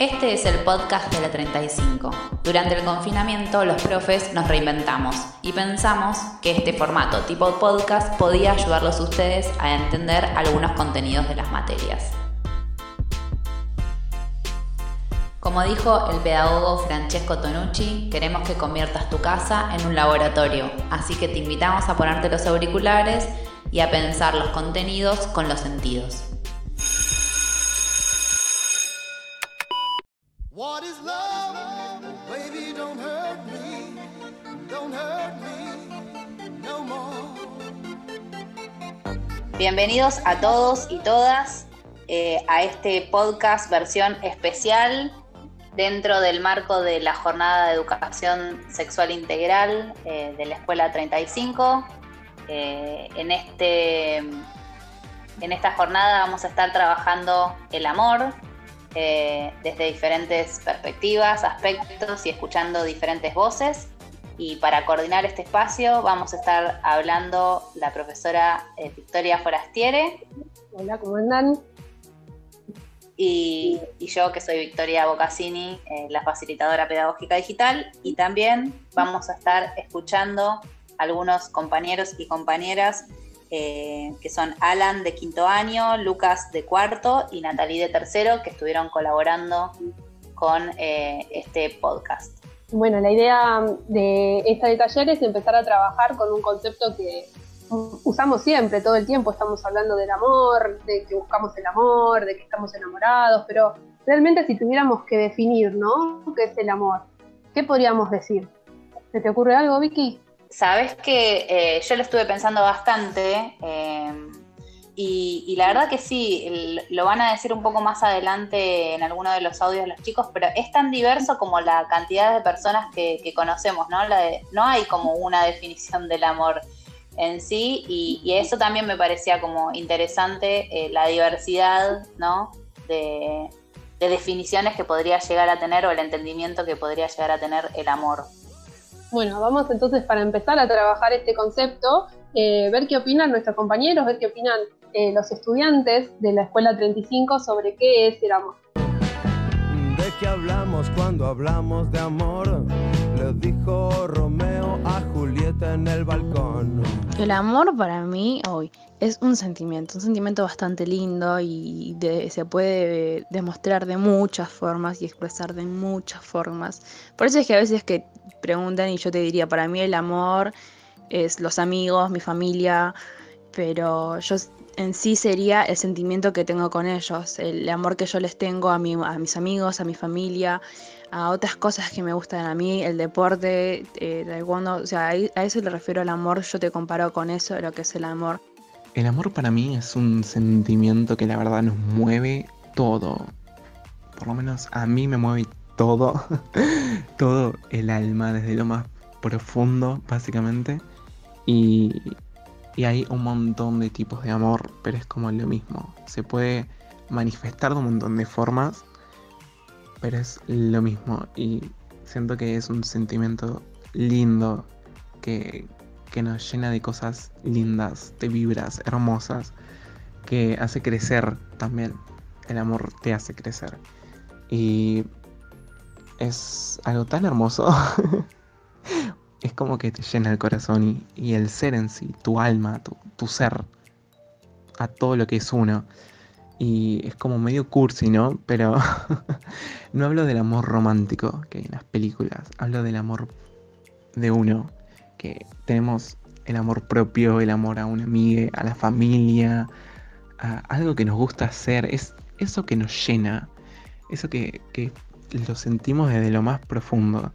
Este es el podcast de la 35. Durante el confinamiento los profes nos reinventamos y pensamos que este formato tipo podcast podía ayudarlos a ustedes a entender algunos contenidos de las materias. Como dijo el pedagogo Francesco Tonucci, queremos que conviertas tu casa en un laboratorio, así que te invitamos a ponerte los auriculares y a pensar los contenidos con los sentidos. Bienvenidos a todos y todas eh, a este podcast versión especial dentro del marco de la jornada de educación sexual integral eh, de la Escuela 35. Eh, en, este, en esta jornada vamos a estar trabajando el amor, eh, desde diferentes perspectivas, aspectos y escuchando diferentes voces. Y para coordinar este espacio vamos a estar hablando la profesora eh, Victoria Forastiere. Hola, ¿cómo andan? Y, yo que soy Victoria Bocassini, eh, la facilitadora pedagógica digital. Y también vamos a estar escuchando algunos compañeros y compañeras eh, que son Alan de quinto año, Lucas de cuarto y Natalie de tercero, que estuvieron colaborando con eh, este podcast. Bueno, la idea de este taller es empezar a trabajar con un concepto que usamos siempre, todo el tiempo estamos hablando del amor, de que buscamos el amor, de que estamos enamorados, pero realmente si tuviéramos que definir, ¿no? ¿Qué es el amor? ¿Qué podríamos decir? ¿Se te ocurre algo, Vicky? Sabes que eh, yo lo estuve pensando bastante eh, y, la verdad que sí, lo van a decir un poco más adelante en alguno de los audios los chicos, pero es tan diverso como la cantidad de personas que, conocemos, ¿no? no hay como una definición del amor en sí y, eso también me parecía como interesante, eh, la diversidad, ¿no? de definiciones que podría llegar a tener o el entendimiento que podría llegar a tener el amor. Bueno, vamos entonces para empezar a trabajar este concepto, eh, ver qué opinan nuestros compañeros, ver qué opinan eh, los estudiantes de la Escuela 35 sobre qué es el amor. ¿De qué hablamos cuando hablamos de amor? Le dijo Romeo a Julieta en el balcón. El amor para mí hoy es un sentimiento, un sentimiento bastante lindo y se puede demostrar de muchas formas y expresar de muchas formas. Por eso es que a veces que preguntan y yo te diría, para mí el amor es los amigos, mi familia, pero yo en sí sería el sentimiento que tengo con ellos, el amor que yo les tengo a, mi, a mis amigos, a mi familia, a otras cosas que me gustan a mí, el deporte, eh, o sea, a eso le refiero al amor, yo te comparo con eso, lo que es el amor. El amor para mí es un sentimiento que la verdad nos mueve todo. Por lo menos a mí me mueve todo. todo el alma, desde lo más profundo, básicamente. Y, y hay un montón de tipos de amor, pero es como lo mismo. Se puede manifestar de un montón de formas, pero es lo mismo. Y siento que es un sentimiento lindo que, que nos llena de cosas lindas, de vibras hermosas, que hace crecer también. El amor te hace crecer. Y es algo tan hermoso. es como que te llena el corazón y, el ser en sí, tu alma, tu, tu, ser, a todo lo que es uno. Y es como medio cursi, ¿no? Pero no hablo del amor romántico que hay en las películas, hablo del amor de uno, que tenemos el amor propio, el amor a una amiga, a la familia, a algo que nos gusta hacer, es eso que nos llena, eso que, lo sentimos desde lo más profundo.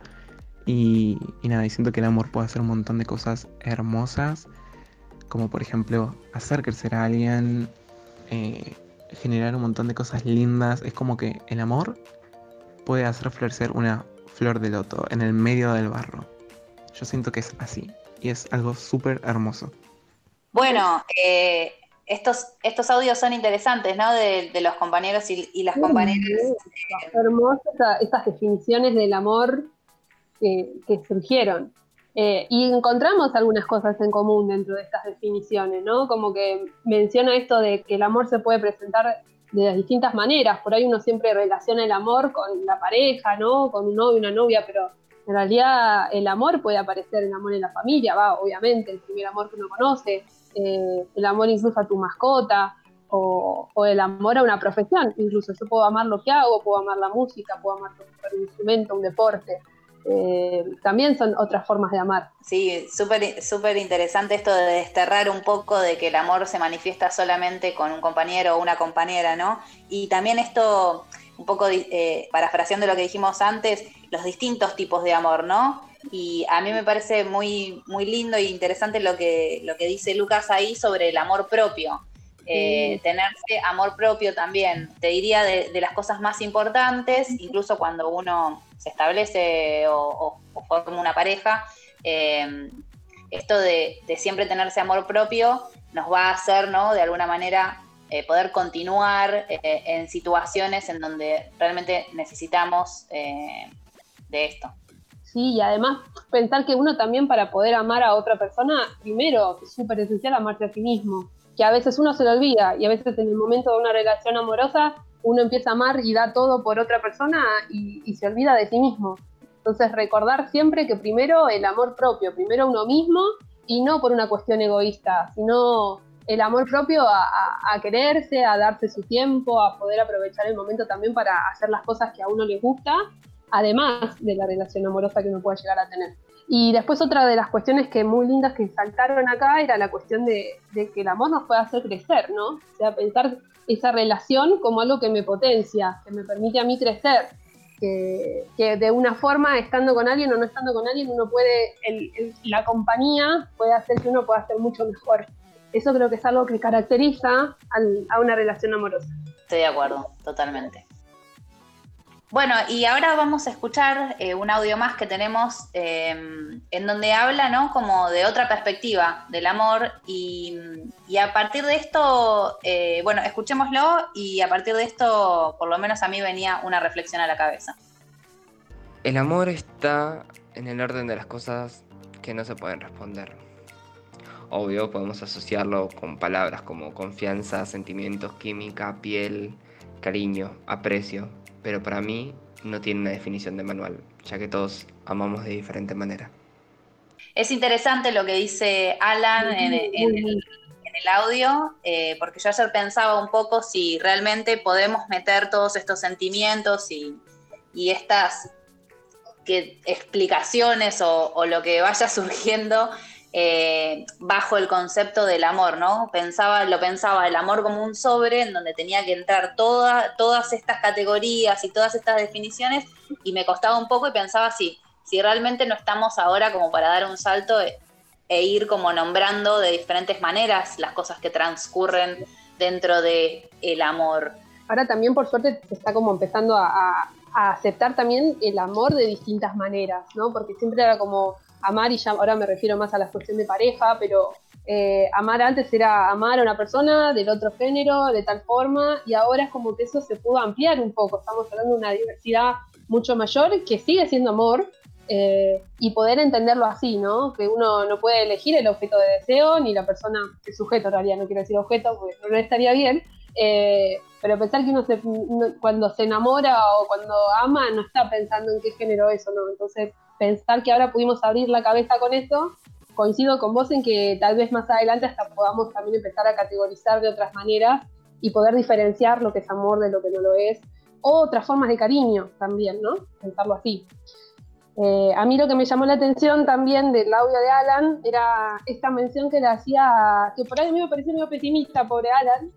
Y, nada, y siento que el amor puede hacer un montón de cosas hermosas, como por ejemplo hacer crecer a alguien, eh, generar un montón de cosas lindas. Es como que el amor puede hacer florecer una flor de loto en el medio del barro. Yo siento que es así y es algo súper hermoso. Bueno, eh, estos, estos audios son interesantes, ¿no? De, los compañeros y, las compañeras. Hermosas estas definiciones del amor que, surgieron. Eh, y encontramos algunas cosas en común dentro de estas definiciones, ¿no? Como que menciona esto de que el amor se puede presentar de las distintas maneras. Por ahí uno siempre relaciona el amor con la pareja, ¿no? Con un novio, una novia, pero en realidad el amor puede aparecer, el amor en la familia, va, obviamente, el primer amor que uno conoce, eh, el amor incluso a tu mascota, o, el amor a una profesión, incluso yo puedo amar lo que hago, puedo amar la música, puedo amar un instrumento, un deporte. Eh, también son otras formas de amar. Sí, súper interesante esto de desterrar un poco de que el amor se manifiesta solamente con un compañero o una compañera, ¿no? Y también esto, un poco eh, parafraseando lo que dijimos antes, los distintos tipos de amor, ¿no? Y a mí me parece muy, muy lindo e interesante lo que, lo que dice Lucas ahí sobre el amor propio. Eh, tenerse amor propio también, te diría de, las cosas más importantes, incluso cuando uno se establece o, forma una pareja, eh, esto de, siempre tenerse amor propio nos va a hacer, ¿no? De alguna manera eh, poder continuar en situaciones en donde realmente necesitamos de esto. Sí, y además pensar que uno también para poder amar a otra persona, primero es súper esencial amarse a sí mismo que a veces uno se lo olvida y a veces en el momento de una relación amorosa uno empieza a amar y da todo por otra persona y, se olvida de sí mismo. Entonces recordar siempre que primero el amor propio, primero uno mismo y no por una cuestión egoísta, sino el amor propio a, quererse, a darse su tiempo, a poder aprovechar el momento también para hacer las cosas que a uno le gusta, además de la relación amorosa que uno pueda llegar a tener. Y después otra de las cuestiones que muy lindas que saltaron acá era la cuestión de, que el amor nos puede hacer crecer, ¿no? O sea, pensar esa relación como algo que me potencia, que me permite a mí crecer, que, de una forma, estando con alguien o no estando con alguien, uno puede, la compañía puede hacer que uno pueda ser mucho mejor. Eso creo que es algo que caracteriza a una relación amorosa. Estoy de acuerdo, totalmente. Bueno, y ahora vamos a escuchar eh, un audio más que tenemos em, en donde habla, ¿no? Como de otra perspectiva del amor y, a partir de esto, eh, bueno, escuchémoslo y a partir de esto, por lo menos a mí venía una reflexión a la cabeza. El amor está en el orden de las cosas que no se pueden responder. Obvio, podemos asociarlo con palabras como confianza, sentimientos, química, piel, cariño, aprecio, pero para mí no tiene una definición de manual, ya que todos amamos de diferente manera. Es interesante lo que dice Alan en, el, audio, eh, porque yo ayer pensaba un poco si realmente podemos meter todos estos sentimientos y, estas explicaciones o, o, lo que vaya surgiendo eh, bajo el concepto del amor, ¿no? Pensaba, lo pensaba el amor como un sobre en donde tenía que entrar todas estas categorías y todas estas definiciones y me costaba un poco y pensaba si, si realmente no estamos ahora como para dar un salto e, e, ir como nombrando de diferentes maneras las cosas que transcurren dentro de el amor. Ahora también por suerte está como empezando a aceptar también el amor de distintas maneras, ¿no? Porque siempre era como amar, y ya ahora me refiero más a la cuestión de pareja, pero eh, amar antes era amar a una persona del otro género, de tal forma, y ahora es como que eso se pudo ampliar un poco. Estamos hablando de una diversidad mucho mayor que sigue siendo amor. Eh, y poder entenderlo así, ¿no? Que uno no puede elegir el objeto de deseo ni la persona, el sujeto en realidad, no quiero decir objeto porque no estaría bien, eh, pero pensar que uno cuando se enamora o cuando ama no está pensando en qué género es o no. Entonces, pensar que ahora pudimos abrir la cabeza con esto, coincido con vos en que tal vez más adelante hasta podamos también empezar a categorizar de otras maneras y poder diferenciar lo que es amor de lo que no lo es, o otras formas de cariño también, ¿no? Pensarlo así. Eh, a mí lo que me llamó la atención también del audio de Alan era esta mención que le hacía, que por ahí me pareció medio pesimista, pobre Alan,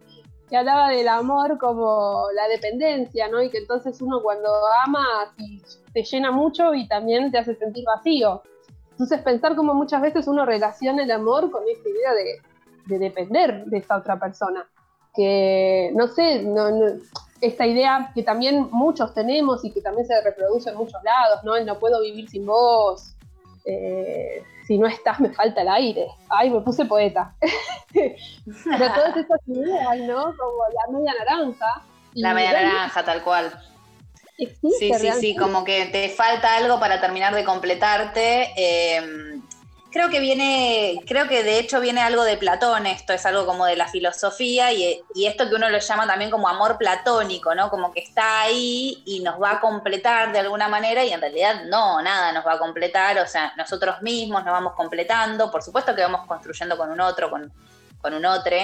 que hablaba del amor como la dependencia, ¿no? Y que entonces uno cuando ama te llena mucho y también te hace sentir vacío. Entonces pensar como muchas veces uno relaciona el amor con esta idea de, depender de esa otra persona. Que, no sé, esta idea que también muchos tenemos y que también se reproduce en muchos lados, ¿no? El no puedo vivir sin vos, eh, si no estás me falta el aire. Ay, me puse poeta. Pero todas esas ideas, ¿no? Como la media naranja. La media naranja, tal cual. sí, sí, sí, como que te falta algo para terminar de completarte. Em, creo que viene, creo que de hecho viene algo de Platón, esto es algo como de la filosofía y, esto que uno lo llama también como amor platónico, ¿no? Como que está ahí y nos va a completar de alguna manera y en realidad no, nada nos va a completar, o sea, nosotros mismos nos vamos completando, por supuesto que vamos construyendo con un otro, con, un otro,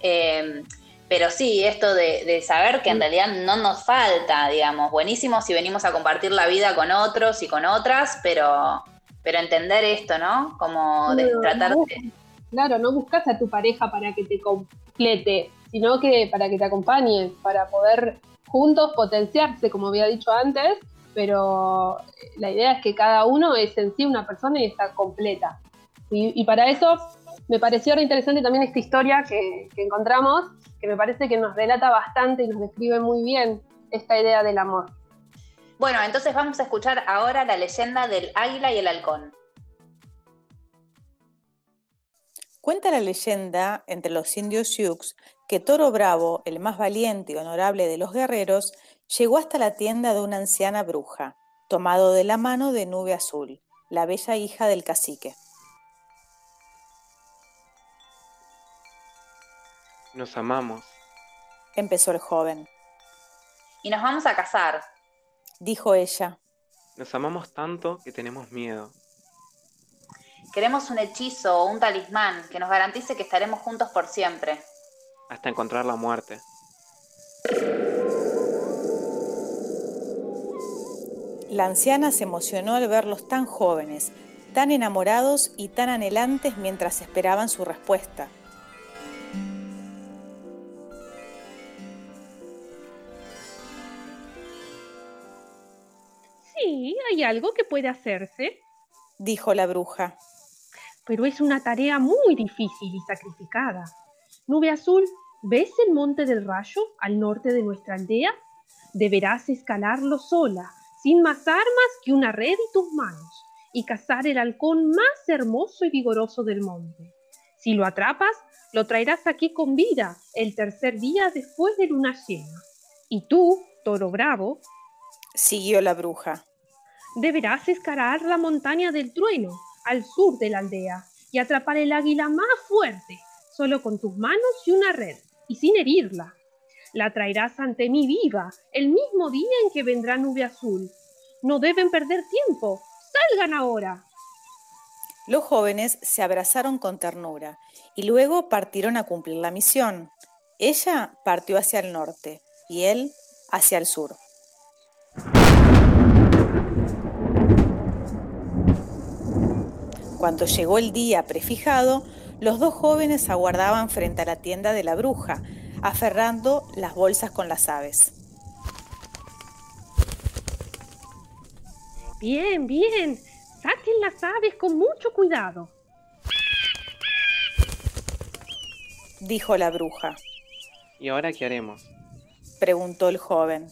eh, pero sí, esto de, de, saber que en realidad no nos falta, digamos, buenísimo si venimos a compartir la vida con otros y con otras, pero pero entender esto, ¿no? Como de tratar de... Claro, no buscas a tu pareja para que te complete, sino que para que te acompañe, para poder juntos potenciarse, como había dicho antes, pero la idea es que cada uno es en sí una persona y está completa. Y, para eso me pareció interesante también esta historia que, que encontramos, que me parece que nos relata bastante y nos describe muy bien esta idea del amor. Bueno, entonces vamos a escuchar ahora la leyenda del águila y el halcón. Cuenta la leyenda entre los indios Sioux que Toro Bravo, el más valiente y honorable de los guerreros, llegó hasta la tienda de una anciana bruja, tomado de la mano de Nube Azul, la bella hija del cacique. Nos amamos, empezó el joven. Y nos vamos a casar, dijo ella. Nos amamos tanto que tenemos miedo. Queremos un hechizo o un talismán que nos garantice que estaremos juntos por siempre. Hasta encontrar la muerte. La anciana se emocionó al verlos tan jóvenes, tan enamorados y tan anhelantes mientras esperaban su respuesta. Sí, hay algo que puede hacerse, dijo la bruja. Pero es una tarea muy difícil y sacrificada. Nube azul, ¿ves el monte del rayo al norte de nuestra aldea? Deberás escalarlo sola, sin más armas que una red y tus manos, y cazar el halcón más hermoso y vigoroso del monte. Si lo atrapas, lo traerás aquí con vida el tercer día después de luna llena. Y tú, toro bravo, siguió la bruja. Deberás escalar la montaña del trueno, al sur de la aldea, y atrapar el águila más fuerte, solo con tus manos y una red, y sin herirla. La traerás ante mí viva, el mismo día en que vendrá nube azul. No deben perder tiempo. ¡Salgan ahora! Los jóvenes se abrazaron con ternura y luego partieron a cumplir la misión. Ella partió hacia el norte y él hacia el sur. Cuando llegó el día prefijado, los dos jóvenes aguardaban frente a la tienda de la bruja, aferrando las bolsas con las aves. Bien, bien. Saquen las aves con mucho cuidado. Dijo la bruja. ¿Y ahora qué haremos? Preguntó el joven.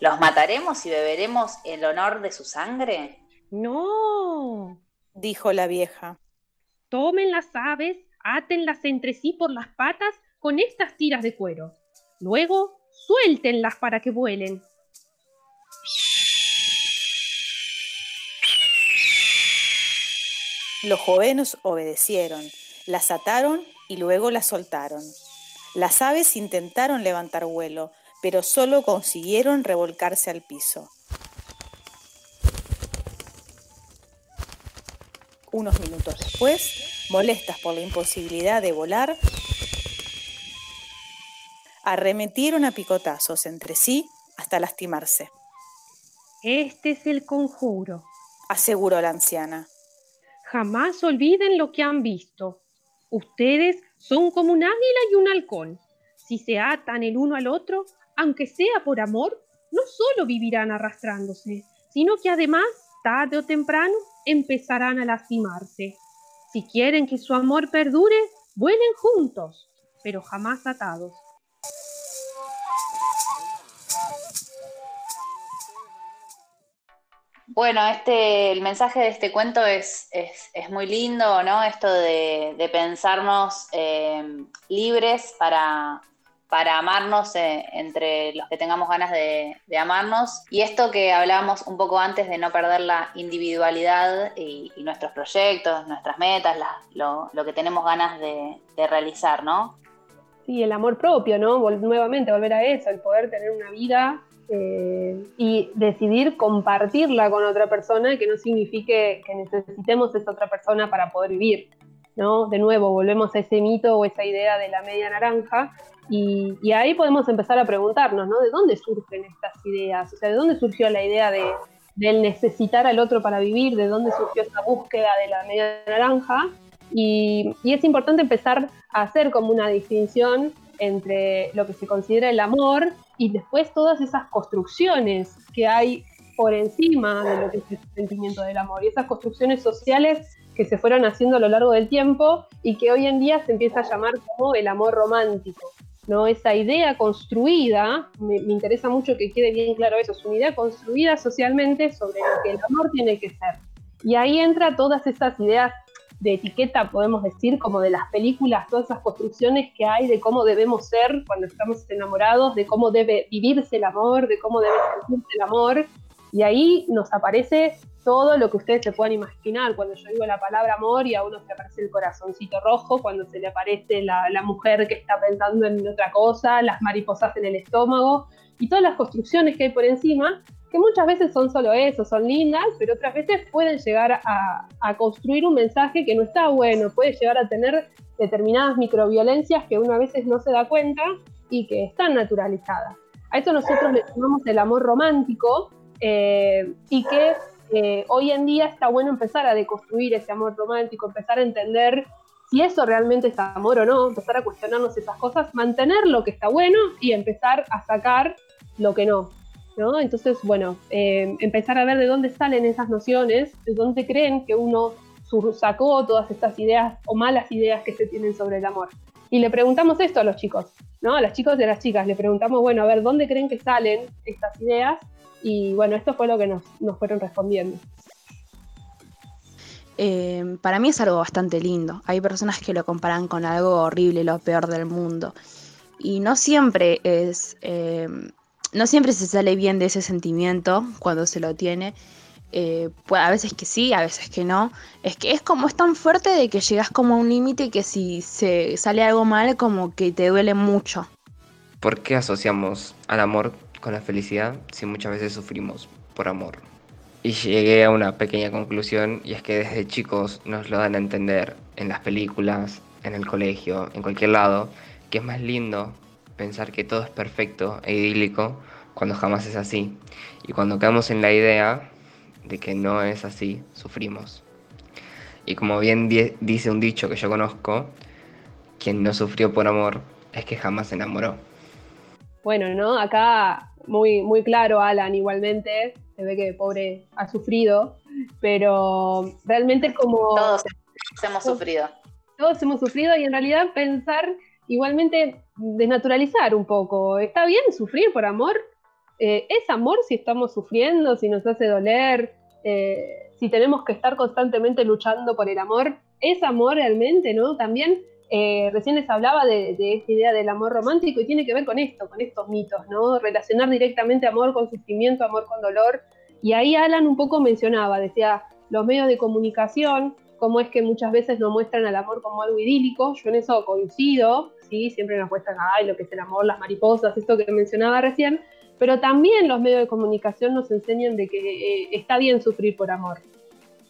¿Los mataremos y beberemos el honor de su sangre? No, dijo la vieja. Tomen las aves, átenlas entre sí por las patas con estas tiras de cuero. Luego, suéltenlas para que vuelen. Los jóvenes obedecieron, las ataron y luego las soltaron. Las aves intentaron levantar vuelo, pero solo consiguieron revolcarse al piso. Unos minutos después, molestas por la imposibilidad de volar, arremetieron a picotazos entre sí hasta lastimarse. Este es el conjuro, aseguró la anciana. Jamás olviden lo que han visto. Ustedes son como un águila y un halcón. Si se atan el uno al otro, aunque sea por amor, no solo vivirán arrastrándose, sino que además, tarde o temprano, empezarán a lastimarse. Si quieren que su amor perdure, vuelen juntos, pero jamás atados. Bueno, este, el mensaje de este cuento es, es, muy lindo, ¿no? Esto de, pensarnos eh, libres para, para amarnos eh, entre los que tengamos ganas de, amarnos. Y esto que hablábamos un poco antes de no perder la individualidad y, nuestros proyectos, nuestras metas, lo, que tenemos ganas de, realizar, ¿no? Sí, el amor propio, ¿no? nuevamente volver a eso, el poder tener una vida eh, y decidir compartirla con otra persona, que no signifique que necesitemos esa otra persona para poder vivir. ¿No? De nuevo, volvemos a ese mito o esa idea de la media naranja, y, ahí podemos empezar a preguntarnos, ¿no? ¿De dónde surgen estas ideas? O sea, ¿de dónde surgió la idea de, del necesitar al otro para vivir? ¿De dónde surgió esta búsqueda de la media naranja? Y, y, es importante empezar a hacer como una distinción entre lo que se considera el amor y después todas esas construcciones que hay por encima de lo que es el sentimiento del amor y esas construcciones sociales que se fueron haciendo a lo largo del tiempo y que hoy en día se empieza a llamar como el amor romántico. ¿no? Esa idea construida, me, interesa mucho que quede bien claro eso, es una idea construida socialmente sobre lo que el amor tiene que ser. Y ahí entra todas esas ideas de etiqueta, podemos decir, como de las películas, todas esas construcciones que hay de cómo debemos ser cuando estamos enamorados, de cómo debe vivirse el amor, de cómo debe sentirse el amor. Y ahí nos aparece todo lo que ustedes se puedan imaginar. Cuando yo digo la palabra amor y a uno se aparece el corazoncito rojo, cuando se le aparece la, mujer que está pensando en otra cosa, las mariposas en el estómago y todas las construcciones que hay por encima, que muchas veces son solo eso, son lindas, pero otras veces pueden llegar a, a construir un mensaje que no está bueno, puede llegar a tener determinadas microviolencias que uno a veces no se da cuenta y que están naturalizadas. A esto nosotros le llamamos el amor romántico eh, y que eh, hoy en día está bueno empezar a deconstruir ese amor romántico, empezar a entender si eso realmente es amor o no, empezar a cuestionarnos esas cosas, mantener lo que está bueno y empezar a sacar lo que no. ¿no? Entonces, bueno, eh, empezar a ver de dónde salen esas nociones, de dónde creen que uno sacó todas estas ideas o malas ideas que se tienen sobre el amor. Y le preguntamos esto a los chicos, ¿no? A los chicos y a las chicas, le preguntamos, bueno, a ver, ¿dónde creen que salen estas ideas? Y bueno, esto fue lo que nos, fueron respondiendo. Eh, para mí es algo bastante lindo. Hay personas que lo comparan con algo horrible, lo peor del mundo. Y no siempre es. Eh, no siempre se sale bien de ese sentimiento cuando se lo tiene. Eh, pues a veces que sí, a veces que no. Es que es como es tan fuerte de que llegas como a un límite que si se sale algo mal, como que te duele mucho. ¿Por qué asociamos al amor con la felicidad si muchas veces sufrimos por amor. Y llegué a una pequeña conclusión y es que desde chicos nos lo dan a entender en las películas, en el colegio, en cualquier lado, que es más lindo pensar que todo es perfecto e idílico cuando jamás es así. Y cuando quedamos en la idea de que no es así, sufrimos. Y como bien dice un dicho que yo conozco, quien no sufrió por amor es que jamás se enamoró. Bueno, ¿no? Acá muy, muy claro, Alan, igualmente, se ve que pobre ha sufrido, pero realmente como... Todos hemos sufrido. Todos hemos sufrido y en realidad pensar igualmente desnaturalizar un poco. ¿Está bien sufrir por amor? Eh, ¿Es amor si estamos sufriendo, si nos hace doler, eh, si tenemos que estar constantemente luchando por el amor? ¿Es amor realmente, no? También eh, recién les hablaba de, esta idea del amor romántico y tiene que ver con esto, con estos mitos, ¿no? Relacionar directamente amor con sufrimiento, amor con dolor. Y ahí Alan un poco mencionaba, decía, los medios de comunicación, cómo es que muchas veces nos muestran al amor como algo idílico. Yo en eso coincido, ¿sí? Siempre nos muestran, ay, lo que es el amor, las mariposas, esto que mencionaba recién. Pero también los medios de comunicación nos enseñan de que eh, está bien sufrir por amor.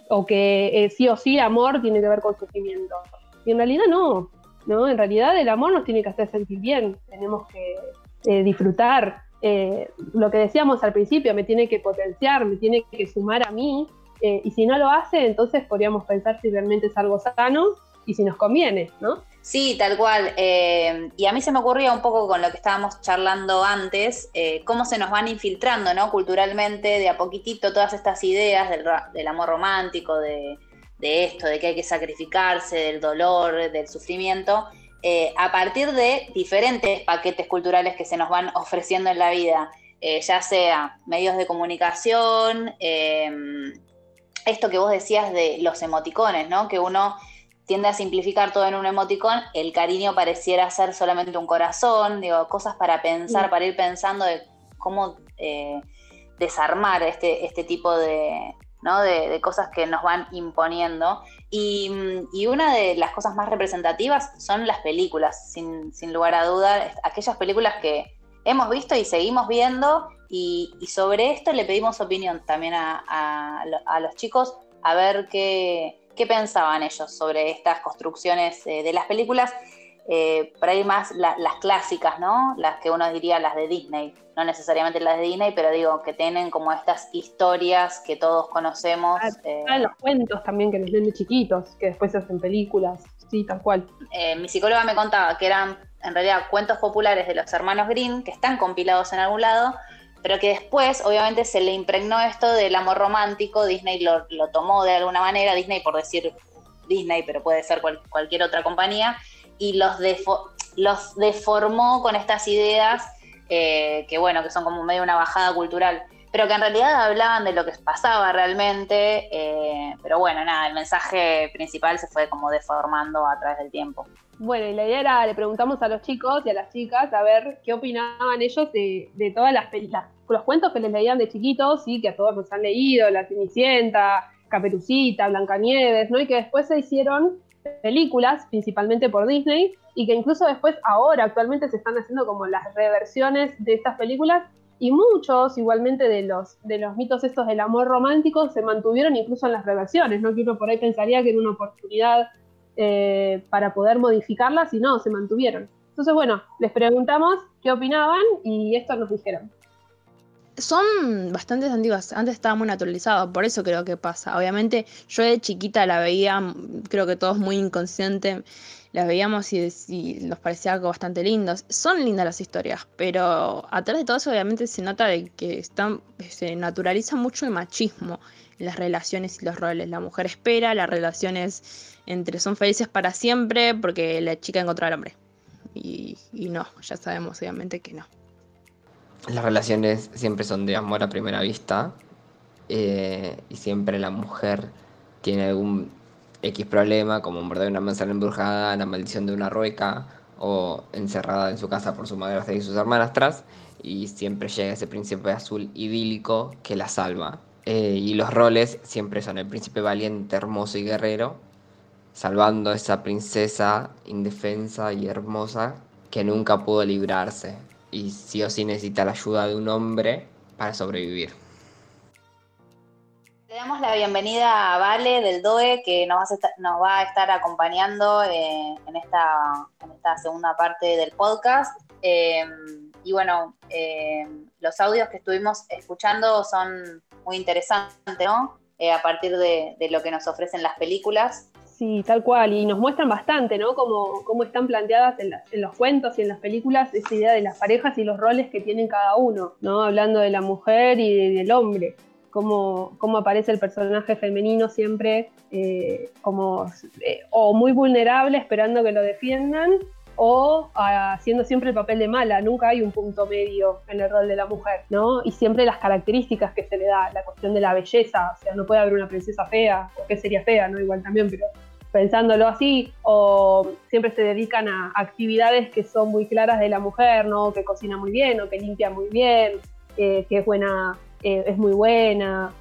O que eh, sí o sí amor tiene que ver con sufrimiento y en realidad no, ¿no? En realidad el amor nos tiene que hacer sentir bien, tenemos que eh, disfrutar. Eh, lo que decíamos al principio, me tiene que potenciar, me tiene que sumar a mí, eh, y si no lo hace, entonces podríamos pensar si realmente es algo sano y si nos conviene, ¿no? Sí, tal cual. y a mí se me ocurría un poco con lo que estábamos charlando antes, cómo se nos van infiltrando, ¿no? Culturalmente, de a poquitito, todas estas ideas del, del amor romántico, de, de esto, de que hay que sacrificarse, del dolor, del sufrimiento, eh, a partir de diferentes paquetes culturales que se nos van ofreciendo en la vida, eh, ya sea medios de comunicación, em, esto que vos decías de los emoticones, ¿no? Que uno tiende a simplificar todo en un emoticón, el cariño pareciera ser solamente un corazón, digo, cosas para pensar, para ir pensando de cómo eh, desarmar este, este tipo de, ¿no? de, cosas que nos van imponiendo. Y, una de las cosas más representativas son las películas, sin, lugar a duda, aquellas películas que hemos visto y seguimos viendo. Y, sobre esto le pedimos opinión también a, los chicos, a ver qué, qué, pensaban ellos sobre estas construcciones eh, de las películas. Eh, por ahí más las clásicas, ¿no? Las que uno diría las de Disney, no necesariamente las de Disney, pero digo que tienen como estas historias que todos conocemos. Ah, eh. los cuentos también que nos leen de chiquitos, que después se hacen películas, sí, tal cual. Eh, mi psicóloga me contaba que eran en realidad cuentos populares de los hermanos Green, que están compilados en algún lado, pero que después obviamente se le impregnó esto del amor romántico, Disney lo, tomó de alguna manera, Disney por decir Disney, pero puede ser cualquier otra compañía, y los, los deformó con estas ideas eh, que, bueno, que son como medio una bajada cultural, pero que en realidad hablaban de lo que pasaba realmente, eh, pero bueno, nada, el mensaje principal se fue como deformando a través del tiempo. Bueno, y la idea era, le preguntamos a los chicos y a las chicas a ver qué opinaban ellos de, de todas las películas, los cuentos que les leían de chiquitos y que a todos nos han leído, La Cenicienta, Caperucita, Blancanieves, ¿no? Y que después se hicieron películas, principalmente por Disney, y que incluso después, ahora, actualmente se están haciendo como las reversiones de estas películas, y muchos igualmente de los, de los mitos estos del amor romántico se mantuvieron incluso en las reversiones, ¿no? Que uno por ahí pensaría que era una oportunidad eh, para poder modificarlas, y no, se mantuvieron. Entonces, bueno, les preguntamos qué opinaban y esto nos dijeron son bastante antiguas. Antes estaba muy por eso creo que pasa. Obviamente, yo de chiquita la veía, creo que todos muy inconsciente, las veíamos y, y, nos parecía algo bastante lindo. Son lindas las historias, pero atrás de todo eso, obviamente, se nota de que están, se naturaliza mucho el machismo en las relaciones y los roles. La mujer espera, las relaciones entre son felices para siempre porque la chica encontró al hombre. y no, ya sabemos, obviamente, que no las relaciones siempre son de amor a primera vista eh, y siempre la mujer tiene algún X problema, como morder una manzana embrujada, la maldición de una rueca o encerrada en su casa por su madrastra y sus hermanas atrás y siempre llega ese príncipe azul idílico que la salva. Eh, y los roles siempre son el príncipe valiente, hermoso y guerrero, salvando a esa princesa indefensa y hermosa que nunca pudo librarse y sí o sí necesita la ayuda de un hombre para sobrevivir. Le damos la bienvenida a Vale del DOE que nos va a estar, acompañando eh, en, esta, segunda parte del podcast. Eh, y bueno, eh, los audios que estuvimos escuchando son muy interesantes, ¿no? a partir de, lo que nos ofrecen las películas. Sí, tal cual, y nos muestran bastante, ¿no? Cómo, cómo están planteadas en, los cuentos y en las películas esa idea de las parejas y los roles que tienen cada uno, ¿no? Hablando de la mujer y del hombre, cómo, cómo, aparece el personaje femenino siempre eh, como eh, o muy vulnerable esperando que lo defiendan o haciendo siempre el papel de mala, nunca hay un punto medio en el rol de la mujer, ¿no? Y siempre las características que se le da, la cuestión de la belleza, o sea, no puede haber una princesa fea, o que sería fea, ¿no? Igual también, pero pensándolo así, o siempre se dedican a actividades que son muy claras de la mujer, ¿no? Que cocina muy bien, o que limpia muy bien, eh, que es buena, eh, es muy buena,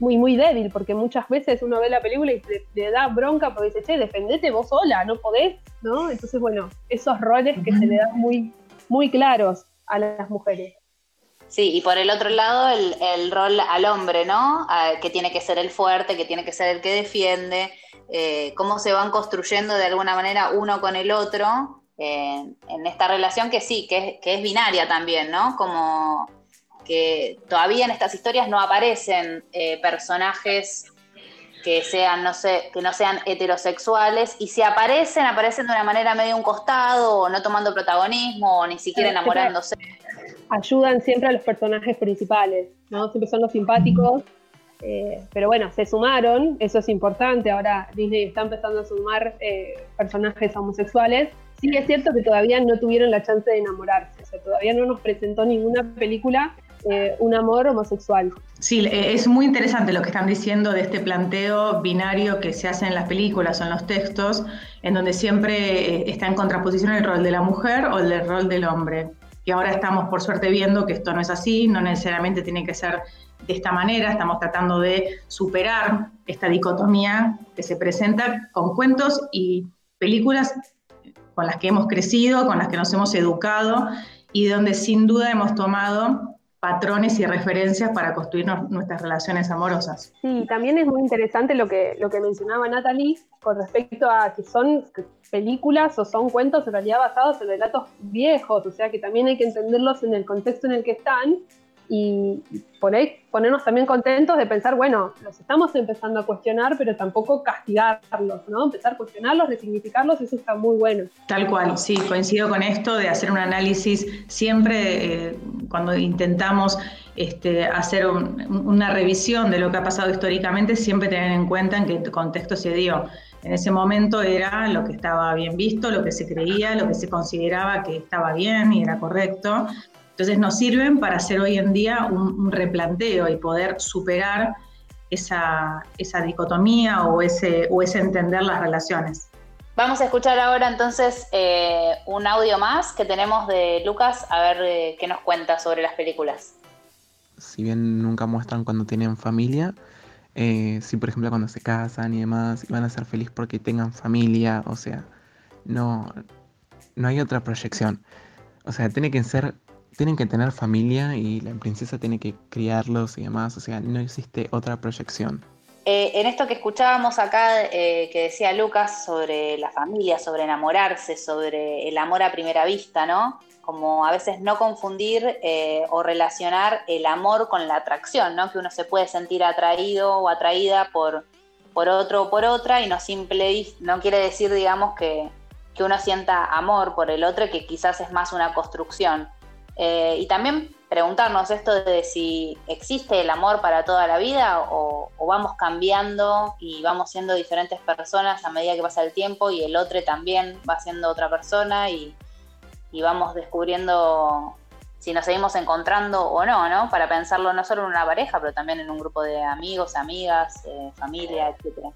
muy, muy débil, porque muchas veces uno ve la película y le, da bronca porque dice, che, defendete vos sola, no podés, ¿no? Entonces, bueno, esos roles que se le dan muy, muy claros a las mujeres. Sí, y por el otro lado, el, rol al hombre, ¿no? que tiene que ser el fuerte, que tiene que ser el que defiende, eh, cómo se van construyendo de alguna manera uno con el otro eh, en esta relación que sí, que es, binaria también, ¿no? Como que todavía en estas historias no aparecen eh, personajes que sean, no sé, que no sean heterosexuales, y si aparecen, aparecen de una manera medio un costado, o no tomando protagonismo, o ni siquiera enamorándose. Ayudan siempre a los personajes principales, ¿no? Siempre son los simpáticos eh, pero bueno, se sumaron, eso es importante. Ahora Disney está empezando a sumar eh, personajes homosexuales. Sí es cierto que todavía no tuvieron la chance de enamorarse, o sea, todavía no nos presentó ninguna película eh, un amor homosexual. Sí, eh, es muy interesante lo que están diciendo de este planteo binario que se hace en las películas o en los textos, en donde siempre eh, está en contraposición el rol de la mujer o el rol del hombre. Y ahora estamos, por suerte, viendo que esto no es así, no necesariamente tiene que ser de esta manera, estamos tratando de superar esta dicotomía que se presenta con cuentos y películas con las que hemos crecido, con las que nos hemos educado y donde sin duda hemos tomado patrones y referencias para construir nuestras relaciones amorosas. Sí, también es muy interesante lo que, lo que mencionaba Natalie con respecto a que son películas o son cuentos en realidad basados en relatos viejos, o sea que también hay que entenderlos en el contexto en el que están y por ahí ponernos también contentos de pensar, bueno, los estamos empezando a cuestionar, pero tampoco castigarlos, ¿no? Empezar a cuestionarlos, resignificarlos, eso está muy bueno. Tal cual, sí, coincido con esto de hacer un análisis siempre eh, cuando intentamos este, hacer una revisión de lo que ha pasado históricamente, siempre tener en cuenta en qué contexto se dio. En ese momento era lo que estaba bien visto, lo que se creía, lo que se consideraba que estaba bien y era correcto. Entonces nos sirven para hacer hoy en día un, replanteo y poder superar esa, dicotomía o ese, o ese entender las relaciones. Vamos a escuchar ahora entonces eh, un audio más que tenemos de Lucas, a ver eh, qué nos cuenta sobre las películas. Si bien nunca muestran cuando tienen familia, eh, si por ejemplo cuando se casan y demás, y van a ser felices porque tengan familia, o sea, no, no hay otra proyección. O sea, tiene que ser tienen que tener familia y la princesa tiene que criarlos y demás, o sea, no existe otra proyección. Eh, en esto que escuchábamos acá, eh, que decía Lucas sobre la familia, sobre enamorarse, sobre el amor a primera vista, ¿no? Como a veces no confundir eh, o relacionar el amor con la atracción, ¿no? Que uno se puede sentir atraído o atraída por, por otro o por otra y no, simple, no quiere decir, digamos, que, que uno sienta amor por el otro, que quizás es más una construcción. Eh, y también preguntarnos esto de si existe el amor para toda la vida o, vamos cambiando y vamos siendo diferentes personas a medida que pasa el tiempo y el otro también va siendo otra persona y, vamos descubriendo si nos seguimos encontrando o no, ¿no? Para pensarlo no solo en una pareja, pero también en un grupo de amigos, amigas, eh, familia, etcétera.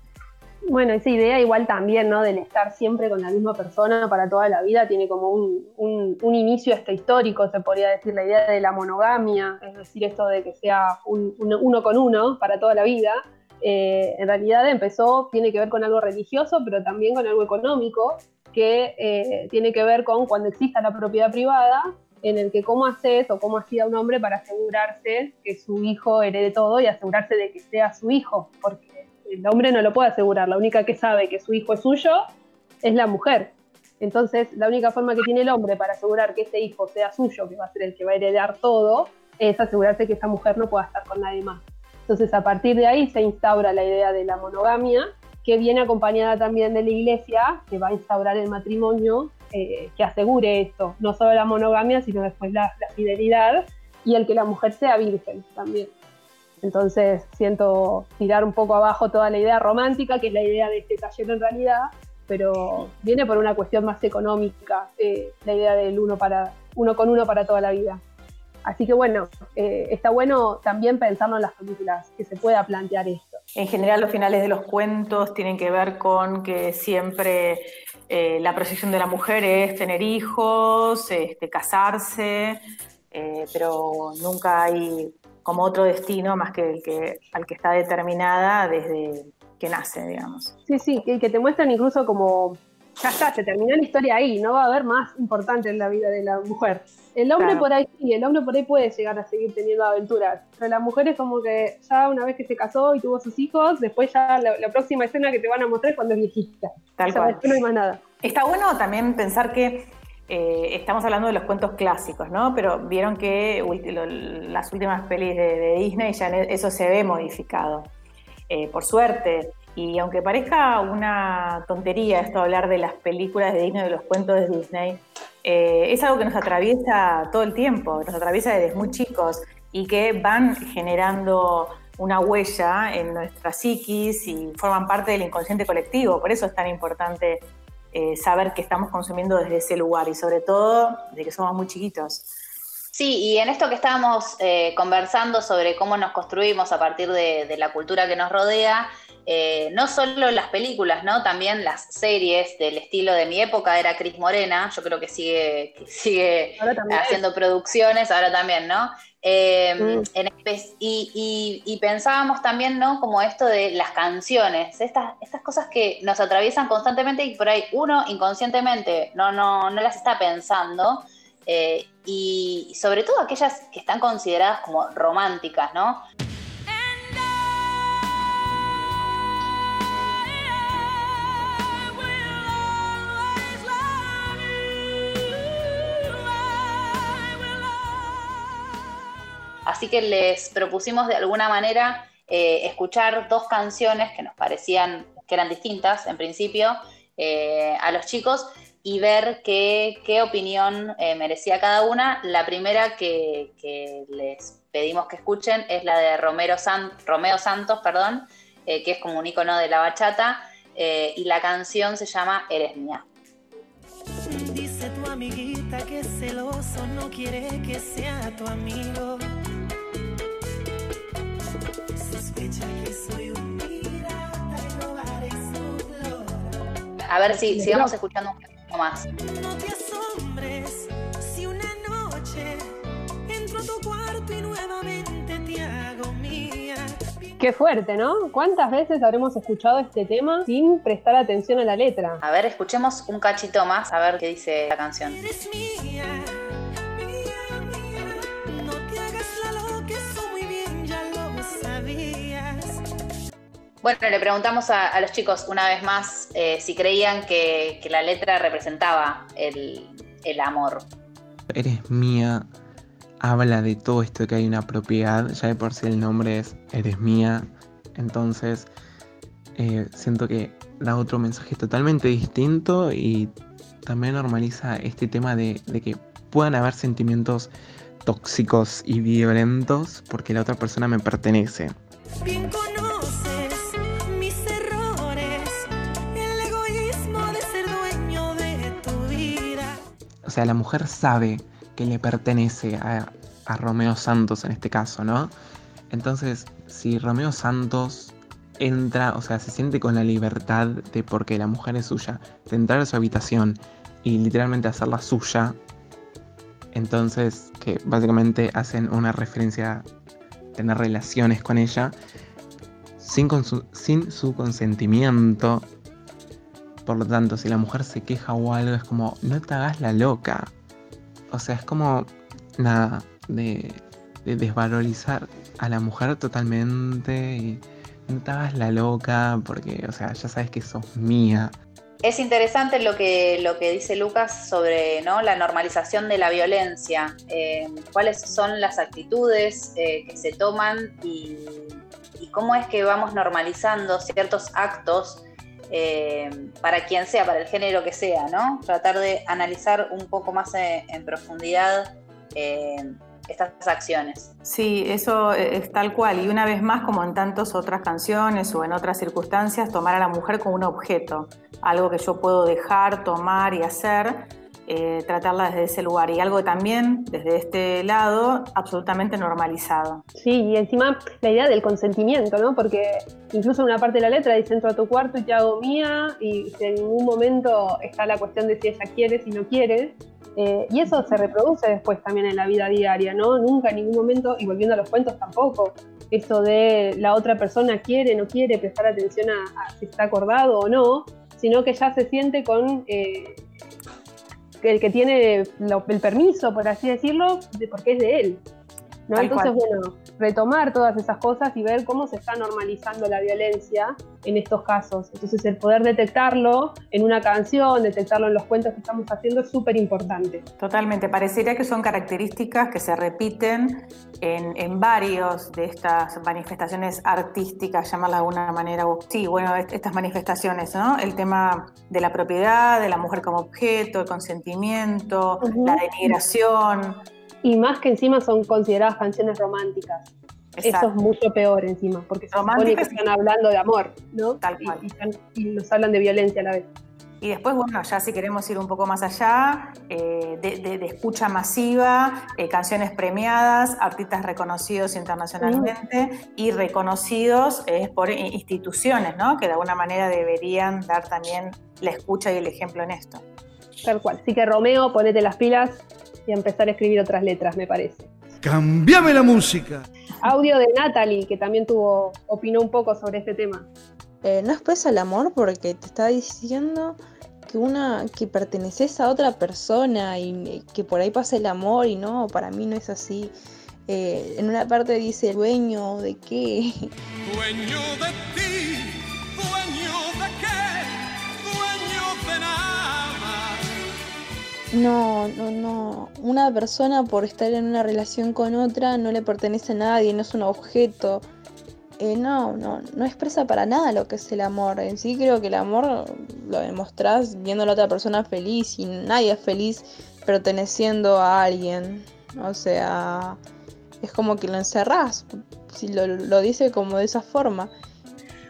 Bueno, esa idea igual también, ¿no? Del estar siempre con la misma persona para toda la vida, tiene como un, un, inicio hasta histórico, se podría decir, la idea de la monogamia, es decir, esto de que sea un, uno con uno para toda la vida. Eh, en realidad empezó, tiene que ver con algo religioso, pero también con algo económico, que eh, tiene que ver con cuando exista la propiedad privada, en el que cómo haces o cómo hacía un hombre para asegurarse que su hijo herede todo y asegurarse de que sea su hijo, porque el hombre no lo puede asegurar, la única que sabe que su hijo es suyo es la mujer. Entonces, la única forma que tiene el hombre para asegurar que ese hijo sea suyo, que va a ser el que va a heredar todo, es asegurarse que esa mujer no pueda estar con nadie más. Entonces, a partir de ahí se instaura la idea de la monogamia, que viene acompañada también de la iglesia, que va a instaurar el matrimonio eh, que asegure esto, no solo la monogamia, sino después la fidelidad y el que la mujer sea virgen también. Entonces siento tirar un poco abajo toda la idea romántica, que es la idea de este taller en realidad, pero viene por una cuestión más económica, eh, la idea del uno, para, uno con uno para toda la vida. Así que bueno, eh, está bueno también pensarlo en las películas, que se pueda plantear esto. En general los finales de los cuentos tienen que ver con que siempre eh, la proyección de la mujer es tener hijos, este, casarse, pero nunca hay como otro destino más que el que al que está determinada desde que nace, digamos. Sí, sí, que, que te muestran incluso como ya está, se terminó la historia ahí, no va a haber más importante en la vida de la mujer. El hombre por ahí sí, el hombre por ahí puede llegar a seguir teniendo aventuras, pero la mujer es como que ya una vez que se casó y tuvo sus hijos, después ya la, próxima escena que te van a mostrar es cuando es viejita. Tal cual. No hay más nada. Está bueno también pensar que eh, estamos hablando de los cuentos clásicos, ¿no? Pero vieron que las últimas pelis de, Disney ya eso se ve modificado, eh, por suerte. Y aunque parezca una tontería esto hablar de las películas de Disney, de los cuentos de Disney, eh, es algo que nos atraviesa todo el tiempo, nos atraviesa desde muy chicos y que van generando una huella en nuestra psiquis y forman parte del inconsciente colectivo. Por eso es tan importante eh, saber que estamos consumiendo desde ese lugar y sobre todo de que somos muy chiquitos. Sí, y en esto que estábamos eh, conversando sobre cómo nos construimos a partir de, la cultura que nos rodea, eh, no solo las películas, ¿no? También las series del estilo de mi época era Cris Morena, yo creo que sigue, sigue haciendo producciones, ahora también, ¿no? Eh, mm. y, pensábamos también, ¿no? Como esto de las canciones, estas, estas cosas que nos atraviesan constantemente y por ahí uno inconscientemente no, no, no las está pensando. Eh, y sobre todo aquellas que están consideradas como románticas, ¿no? Así que les propusimos de alguna manera eh, escuchar dos canciones que nos parecían que eran distintas en principio eh, a los chicos, y ver qué, opinión eh, merecía cada una. La primera que, les pedimos que escuchen es la de Romero Romeo Santos, perdón, que es como un icono de la bachata, y la canción se llama Eres mía. Amiguita que celoso no quiere que sea tu amigo. A ver si sigamos escuchando un más. No te asombres si una noche entro a tu cuarto y nuevamente te hago mía. Qué fuerte, ¿no? ¿Cuántas veces habremos escuchado este tema sin prestar atención a la letra? A ver, escuchemos un cachito más a ver qué dice la canción. Eres mía, Bueno, le preguntamos a, los chicos una vez más eh, si creían que, la letra representaba el, amor. Eres mía, habla de todo esto que hay una propiedad, ya de por sí el nombre es Eres mía, entonces eh, siento que da otro mensaje totalmente distinto y también normaliza este tema de, de que puedan haber sentimientos tóxicos y violentos porque la otra persona me pertenece. Bien sea, la mujer sabe que le pertenece a, Romeo Santos en este caso, ¿no? Entonces, si Romeo Santos entra, o sea, se siente con la libertad de, porque la mujer es suya, de entrar a su habitación y literalmente hacerla suya, entonces, que básicamente hacen una referencia a tener relaciones con ella, sin, sin su consentimiento, por lo tanto, si la mujer se queja o algo, es como, no te hagas la loca. O sea, es como, nada, de, desvalorizar a la mujer totalmente y no te hagas la loca porque, o sea, ya sabes que sos mía. Es interesante lo que, lo que dice Lucas sobre ¿no? la normalización de la violencia, eh, cuáles son las actitudes eh, que se toman y, cómo es que vamos normalizando ciertos actos eh, para quien sea, para el género que sea, ¿no? Tratar de analizar un poco más en, profundidad eh, estas acciones. Sí, eso es tal cual. Y una vez más, como en tantas otras canciones o en otras circunstancias, tomar a la mujer como un objeto, algo que yo puedo dejar, tomar y hacer eh, tratarla desde ese lugar y algo también desde este lado absolutamente normalizado. Sí, y encima la idea del consentimiento, ¿no? Porque incluso en una parte de la letra dice entro a tu cuarto y te hago mía y en ningún momento está la cuestión de si ella quiere, si no quiere. Eh, y eso se reproduce después también en la vida diaria, ¿no? Nunca en ningún momento, y volviendo a los cuentos tampoco, eso de la otra persona quiere, no quiere, prestar atención a, si está acordado o no, sino que ya se siente con eh, el que tiene el permiso, por así decirlo, de, porque es de él. ¿No? Entonces, bueno, retomar todas esas cosas y ver cómo se está normalizando la violencia en estos casos. Entonces, el poder detectarlo en una canción, detectarlo en los cuentos que estamos haciendo es súper importante. Totalmente, parecería que son características que se repiten en, en, varios de estas manifestaciones artísticas, llamarla de alguna manera. Sí, bueno, estas manifestaciones, ¿no? El tema de la propiedad, de la mujer como objeto, el consentimiento, la denigración y más que encima son consideradas canciones románticas. Eso es mucho peor encima, porque se supone que están hablando de amor, ¿no? Tal cual. Y, nos hablan de violencia a la vez. Y después, bueno, ya si queremos ir un poco más allá, eh, de, de- de escucha masiva, eh, canciones premiadas, artistas reconocidos internacionalmente y reconocidos eh, por instituciones, ¿no? Que de alguna manera deberían dar también la escucha y el ejemplo en esto. Tal cual. Así que Romeo, ponete las pilas y a empezar a escribir otras letras, me parece. Cambiame la música. Audio de Natalie, que también tuvo, opinó un poco sobre este tema. Eh, no expresa el amor porque te está diciendo que una que perteneces a otra persona y eh, que por ahí pasa el amor y no, para mí no es así. Eh, en una parte dice dueño de qué. Dueño de ti, No, no, no. Una persona por estar en una relación con otra no le pertenece a nadie, no es un objeto. Eh, no, no, no expresa para nada lo que es el amor. En sí creo que el amor lo demostrás viendo a la otra persona feliz y nadie es feliz perteneciendo a alguien. O sea, es como que lo encerrás, si lo, lo dice como de esa forma.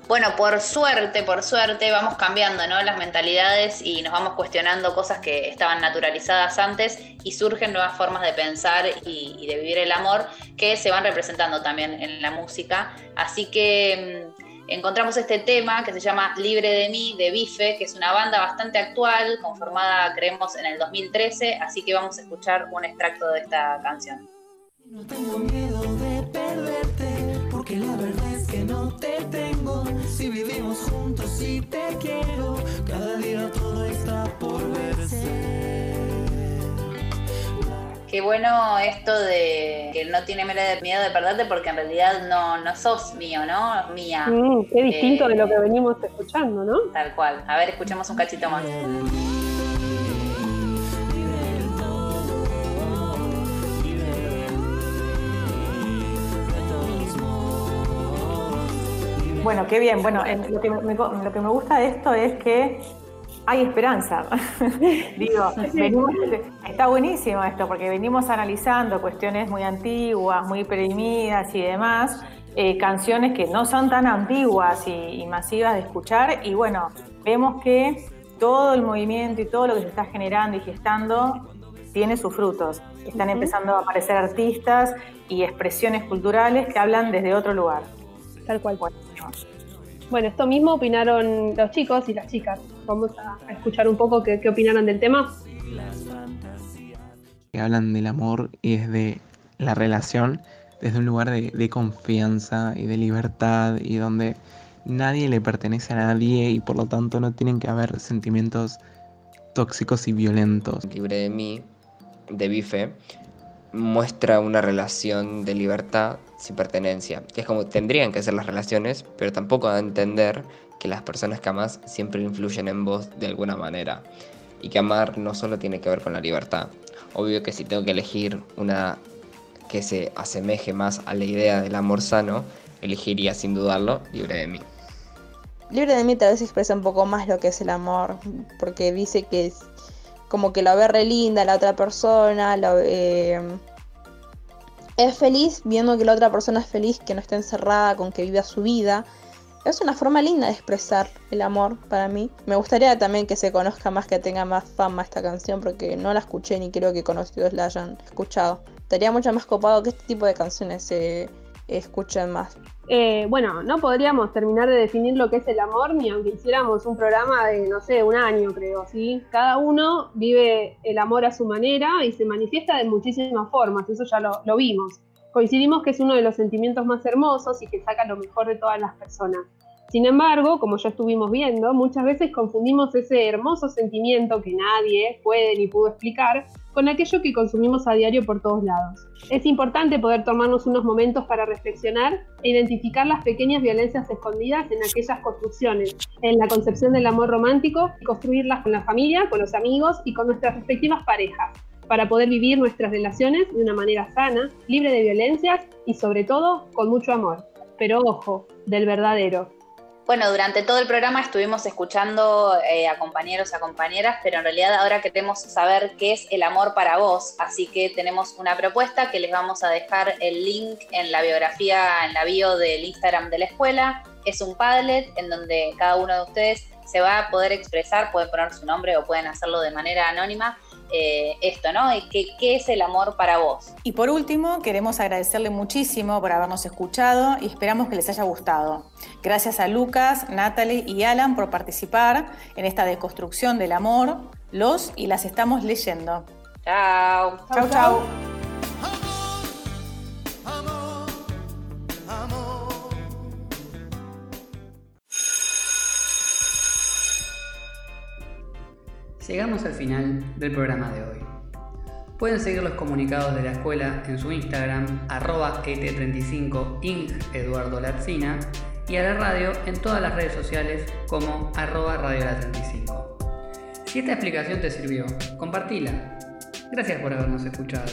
Bueno, por suerte, por suerte, vamos cambiando ¿no? las mentalidades y nos vamos cuestionando cosas que estaban naturalizadas antes y surgen nuevas formas de pensar y, y de vivir el amor que se van representando también en la música. Así que mm, encontramos este tema que se llama Libre de mí, de Bife, que es una banda bastante actual, conformada, creemos, en el 2013, así que vamos a escuchar un extracto de esta canción. No tengo miedo de Qué bueno esto de que no tiene miedo de perderte porque en realidad no, no sos mío, ¿no? Mía. Mm, qué distinto Eh, de lo que venimos escuchando, ¿no? Tal cual. A ver, escuchemos un cachito más. Bueno, qué bien. Bueno, en- lo, que me, lo que me gusta de esto es que hay esperanza. Digo, venimos- está buenísimo esto, porque venimos analizando cuestiones muy antiguas, muy perimidas y demás, eh, canciones que no son tan antiguas y, y masivas de escuchar, y bueno, vemos que todo el movimiento y todo lo que se está generando y gestando tiene sus frutos. Están empezando a aparecer artistas y expresiones culturales que hablan desde otro lugar. Tal cual. Buenísimo. Bueno, esto mismo opinaron los chicos y las chicas. Vamos a a escuchar un poco qué, qué opinaron del tema. que hablan del amor y desde la relación, desde un lugar de, de confianza y de libertad y donde nadie le pertenece a nadie y por lo tanto no tienen que haber sentimientos tóxicos y violentos. Libre de mí, de Bife, muestra una relación de libertad sin pertenencia. Que es como tendrían que ser las relaciones, pero tampoco a entender que las personas que amas siempre influyen en vos de alguna manera. Y que amar no solo tiene que ver con la libertad. Obvio que si tengo que elegir una que se asemeje más a la idea del amor sano, elegiría sin dudarlo Libre de mí. Libre de mí tal vez expresa un poco más lo que es el amor, porque dice que es como que lo ve re linda la otra persona, lo, eh, es feliz viendo que la otra persona es feliz, que no está encerrada, con que viva su vida. Es una forma linda de expresar el amor para mí. Me gustaría también que se conozca más, que tenga más fama esta canción, porque no la escuché ni creo que conocidos la hayan escuchado. Estaría mucho más copado que este tipo de canciones se escuchen más. Eh, bueno, no podríamos terminar de definir lo que es el amor ni aunque hiciéramos un programa de, no sé, un año, creo, ¿sí? Cada uno vive el amor a su manera y se manifiesta de muchísimas formas, eso ya lo, lo vimos. Coincidimos que es uno de los sentimientos más hermosos y que saca lo mejor de todas las personas. Sin embargo, como ya estuvimos viendo, muchas veces confundimos ese hermoso sentimiento que nadie puede ni pudo explicar con aquello que consumimos a diario por todos lados. Es importante poder tomarnos unos momentos para reflexionar e identificar las pequeñas violencias escondidas en aquellas construcciones, en la concepción del amor romántico y construirlas con la familia, con los amigos y con nuestras respectivas parejas, para poder vivir nuestras relaciones de una manera sana, libre de violencias y sobre todo con mucho amor. Pero ojo, del verdadero, Bueno, durante todo el programa estuvimos escuchando eh, a compañeros, a compañeras, pero en realidad ahora queremos saber qué es el amor para vos, así que tenemos una propuesta que les vamos a dejar el link en la biografía, en la bio del Instagram de la escuela. Es un Padlet en donde cada uno de ustedes se va a poder expresar, pueden poner su nombre o pueden hacerlo de manera anónima. Eh, esto, ¿no? ¿Qué, ¿Qué es el amor para vos? Y por último, queremos agradecerle muchísimo por habernos escuchado y esperamos que les haya gustado. Gracias a Lucas, Natalie y Alan por participar en esta deconstrucción del amor. Los y las estamos leyendo. Chao. Chau, chau. Llegamos al final del programa de hoy. Pueden seguir los comunicados de la escuela en su Instagram, arroba et35 inc Eduardo Latzina, y a la radio en todas las redes sociales como arroba radio la 35. Si esta explicación te sirvió, compartila. Gracias por habernos escuchado.